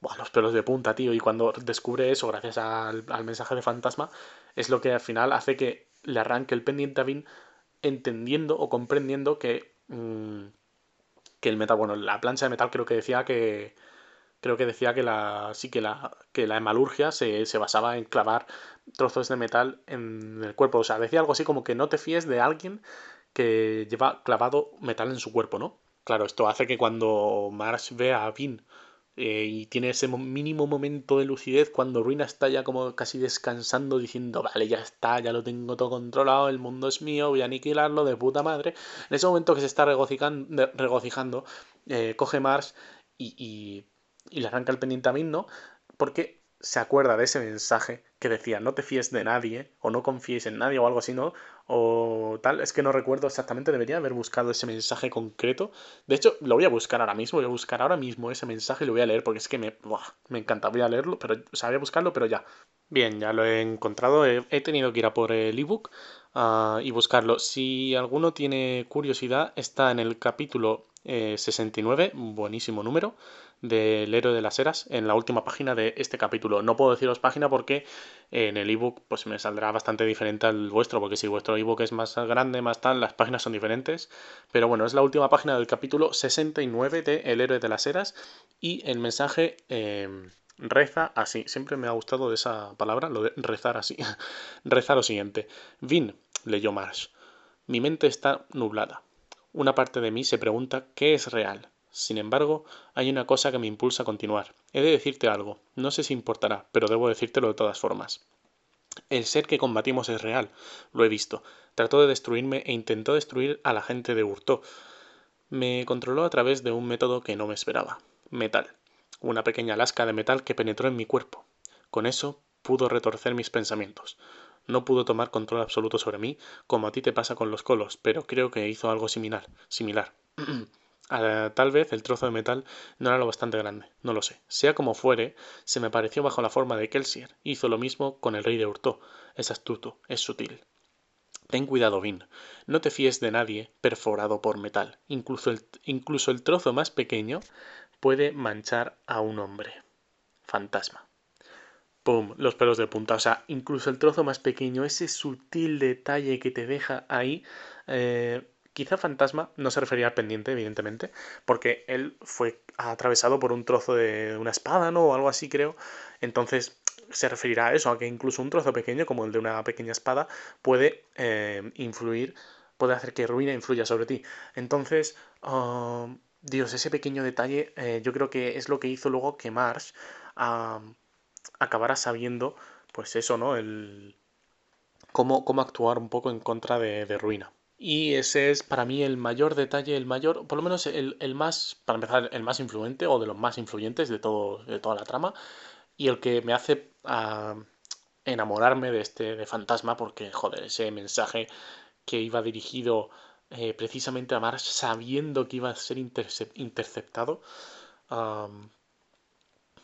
Buah, los pelos de punta, tío. Y cuando descubre eso, gracias al, mensaje de fantasma, es lo que al final hace que le arranque el pendiente a Vin, entendiendo o comprendiendo que. Mm, que el metal. Bueno, la plancha de metal creo que decía que creo que decía que la sí que la que la hemalurgia se, se, basaba en clavar trozos de metal en el cuerpo. O sea, decía algo así como que no te fíes de alguien que lleva clavado metal en su cuerpo, ¿no? Claro, esto hace que cuando Marsh ve a Vin eh, y tiene ese mínimo momento de lucidez cuando Ruina está ya como casi descansando diciendo, vale, ya está, ya lo tengo todo controlado, el mundo es mío, voy a aniquilarlo de puta madre. En ese momento que se está regocijando, regocijando eh, coge Mars y y le arranca el pendiente a mí, ¿no? Porque se acuerda de ese mensaje que decía no te fíes de nadie o no confíes en nadie o algo así, ¿no? O tal, es que no recuerdo exactamente, debería haber buscado ese mensaje concreto. De hecho, lo voy a buscar ahora mismo, voy a buscar ahora mismo ese mensaje y lo voy a leer porque es que me, me encanta, voy a leerlo, pero, o voy a buscarlo, pero ya. Bien, ya lo he encontrado, he, tenido que ir a por el ebook uh, y buscarlo. Si alguno tiene curiosidad, está en el capítulo 69, eh, buenísimo número, del héroe de las eras en la última página de este capítulo. No puedo deciros página porque en el ebook pues me saldrá bastante diferente al vuestro, porque si vuestro ebook es más grande, más tal, las páginas son diferentes. Pero bueno, es la última página del capítulo 69 de El héroe de las eras y el mensaje em, reza así. Siempre me ha gustado de esa palabra, lo de rezar así. [laughs] reza lo siguiente. Vin, leyó Marsh. Mi mente está nublada. Una parte de mí se pregunta qué es real sin embargo, hay una cosa que me impulsa a continuar. He de decirte algo. No sé si importará, pero debo decírtelo de todas formas. El ser que combatimos es real. Lo he visto. Trató de destruirme e intentó destruir a la gente de Hurtó. Me controló a través de un método que no me esperaba. Metal. Una pequeña lasca de metal que penetró en mi cuerpo. Con eso pudo retorcer mis pensamientos. No pudo tomar control absoluto sobre mí, como a ti te pasa con los colos, pero creo que hizo algo similar. similar. [clears throat] tal vez el trozo de metal no era lo bastante grande, no lo sé. Sea como fuere, se me pareció bajo la forma de Kelsier. Hizo lo mismo con el rey de Hurtó. Es astuto, es sutil. Ten cuidado, Vin. No te fíes de nadie perforado por metal. Incluso el, incluso el trozo más pequeño puede manchar a un hombre. Fantasma. ¡Pum! Los pelos de punta. O sea, incluso el trozo más pequeño, ese sutil detalle que te deja ahí, eh, Quizá Fantasma no se refería al pendiente, evidentemente, porque él fue atravesado por un trozo de una espada, ¿no? O algo así, creo. Entonces, se referirá a eso, a que incluso un trozo pequeño, como el de una pequeña espada, puede eh, influir, puede hacer que ruina influya sobre ti. Entonces, um, Dios, ese pequeño detalle eh, yo creo que es lo que hizo luego que Marsh acabara sabiendo, pues eso, ¿no? El, cómo, cómo actuar un poco en contra de Ruina. Y ese es para mí el mayor detalle, el mayor, por lo menos el, el, más, para empezar, el más influente o de los más influyentes de, todo, de toda la trama y el que me hace uh, enamorarme de este de fantasma porque, joder, ese mensaje que iba dirigido eh, precisamente a Mars sabiendo que iba a ser interceptado, um,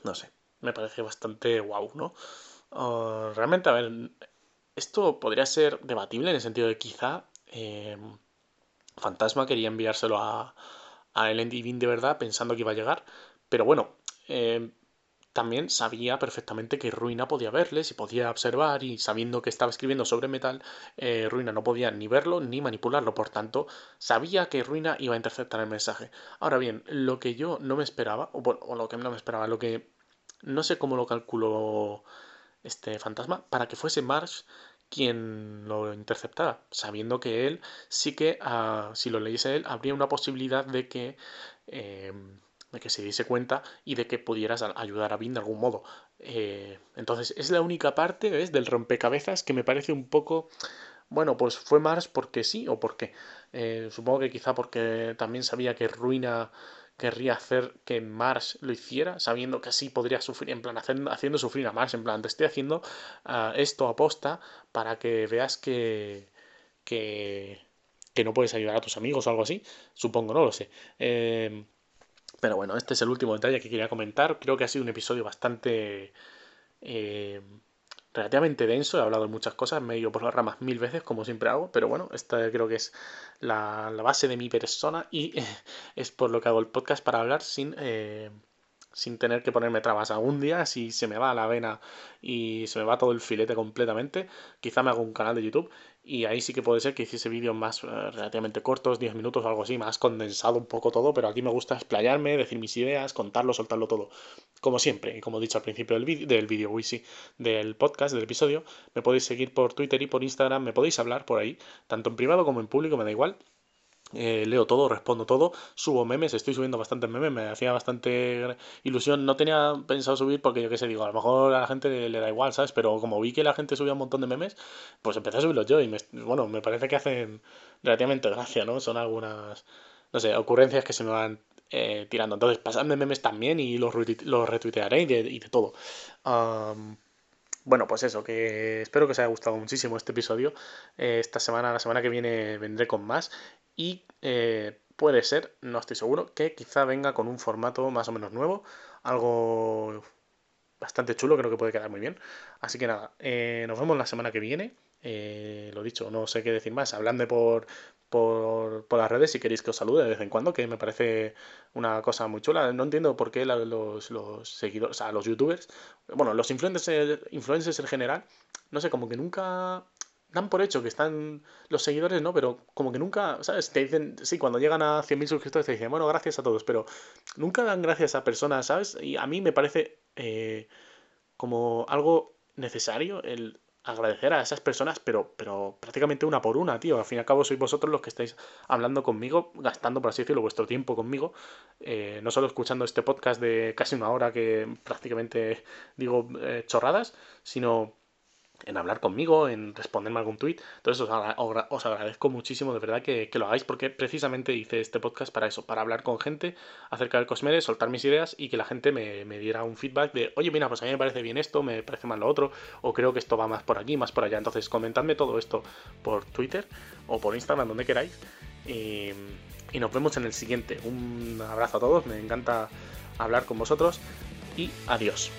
no sé, me parece bastante guau, ¿no? Uh, realmente, a ver, esto podría ser debatible en el sentido de quizá eh, Fantasma quería enviárselo a, a Ellen Divine de verdad pensando que iba a llegar, pero bueno, eh, también sabía perfectamente que Ruina podía verles y podía observar y sabiendo que estaba escribiendo sobre metal, eh, Ruina no podía ni verlo ni manipularlo, por tanto, sabía que Ruina iba a interceptar el mensaje. Ahora bien, lo que yo no me esperaba, o, bueno, o lo que no me esperaba, lo que no sé cómo lo calculó este fantasma, para que fuese Marsh quien lo interceptara, sabiendo que él sí que, uh, si lo leyese él, habría una posibilidad de que... Eh, de que se diese cuenta y de que pudieras ayudar a Vin de algún modo. Eh, entonces, es la única parte ¿ves? del rompecabezas que me parece un poco... Bueno, pues fue Mars porque sí o porque. Eh, supongo que quizá porque también sabía que Ruina querría hacer que Mars lo hiciera, sabiendo que así podría sufrir, en plan, haciendo, sufrir a Mars, en plan, te estoy haciendo uh, esto aposta para que veas que, que, que no puedes ayudar a tus amigos o algo así, supongo, no lo sé. Eh, pero bueno, este es el último detalle que quería comentar. Creo que ha sido un episodio bastante... Eh, relativamente denso, he hablado de muchas cosas, me he ido por las ramas mil veces, como siempre hago, pero bueno, esta creo que es la, base de mi persona y [laughs] es por lo que hago el podcast para hablar sin, eh, sin tener que ponerme trabas. Algún día, si se me va la vena y se me va todo el filete completamente, quizá me hago un canal de YouTube y ahí sí que puede ser que hiciese vídeos más eh, relativamente cortos, 10 minutos o algo así, más condensado un poco todo, pero aquí me gusta explayarme, decir mis ideas, contarlo, soltarlo todo. Como siempre, y como he dicho al principio del vídeo, del vídeo, sí, del podcast, del episodio, me podéis seguir por Twitter y por Instagram, me podéis hablar por ahí, tanto en privado como en público, me da igual. Eh, leo todo, respondo todo, subo memes, estoy subiendo bastantes memes, me hacía bastante ilusión. No tenía pensado subir porque yo qué sé, digo, a lo mejor a la gente le, da igual, ¿sabes? Pero como vi que la gente subía un montón de memes, pues empecé a subirlos yo y bueno, me parece que hacen relativamente gracia, ¿no? Son algunas, no sé, ocurrencias que se me van eh, tirando. Entonces, pasadme memes también y los, retuitearé y de, todo. bueno, pues eso, que espero que os haya gustado muchísimo este episodio. Eh, esta semana, la semana que viene vendré con más y eh, puede ser, no estoy seguro, que quizá venga con un formato más o menos nuevo, algo bastante chulo, creo que puede quedar muy bien. Así que nada, eh, nos vemos la semana que viene. Eh, lo dicho, no sé qué decir más. Hablando por, por, por, las redes si queréis que os salude de vez en cuando, que me parece una cosa muy chula. No entiendo por qué los, los seguidores, o sea, los youtubers, bueno, los influencers, influencers en general, no sé, como que nunca dan por hecho que están los seguidores, ¿no? Pero como que nunca, ¿sabes? Te dicen, sí, cuando llegan a 100.000 suscriptores te dicen, bueno, gracias a todos, pero nunca dan gracias a personas, ¿sabes? Y a mí me parece eh, como algo necesario el agradecer a esas personas, pero, pero prácticamente una por una, tío. Al fin y al cabo sois vosotros los que estáis hablando conmigo, gastando, por así decirlo, vuestro tiempo conmigo. Eh, no solo escuchando este podcast de casi una hora que prácticamente digo eh, chorradas, sino en hablar conmigo, en responderme algún tweet. Entonces os, agradezco muchísimo de verdad que, lo hagáis porque precisamente hice este podcast para eso, para hablar con gente acerca del Cosmere, soltar mis ideas y que la gente me, diera un feedback de, oye, mira, pues a mí me parece bien esto, me parece mal lo otro, o creo que esto va más por aquí, más por allá. Entonces comentadme todo esto por Twitter o por Instagram, donde queráis. Y nos vemos en el siguiente. Un abrazo a todos, me encanta hablar con vosotros y adiós.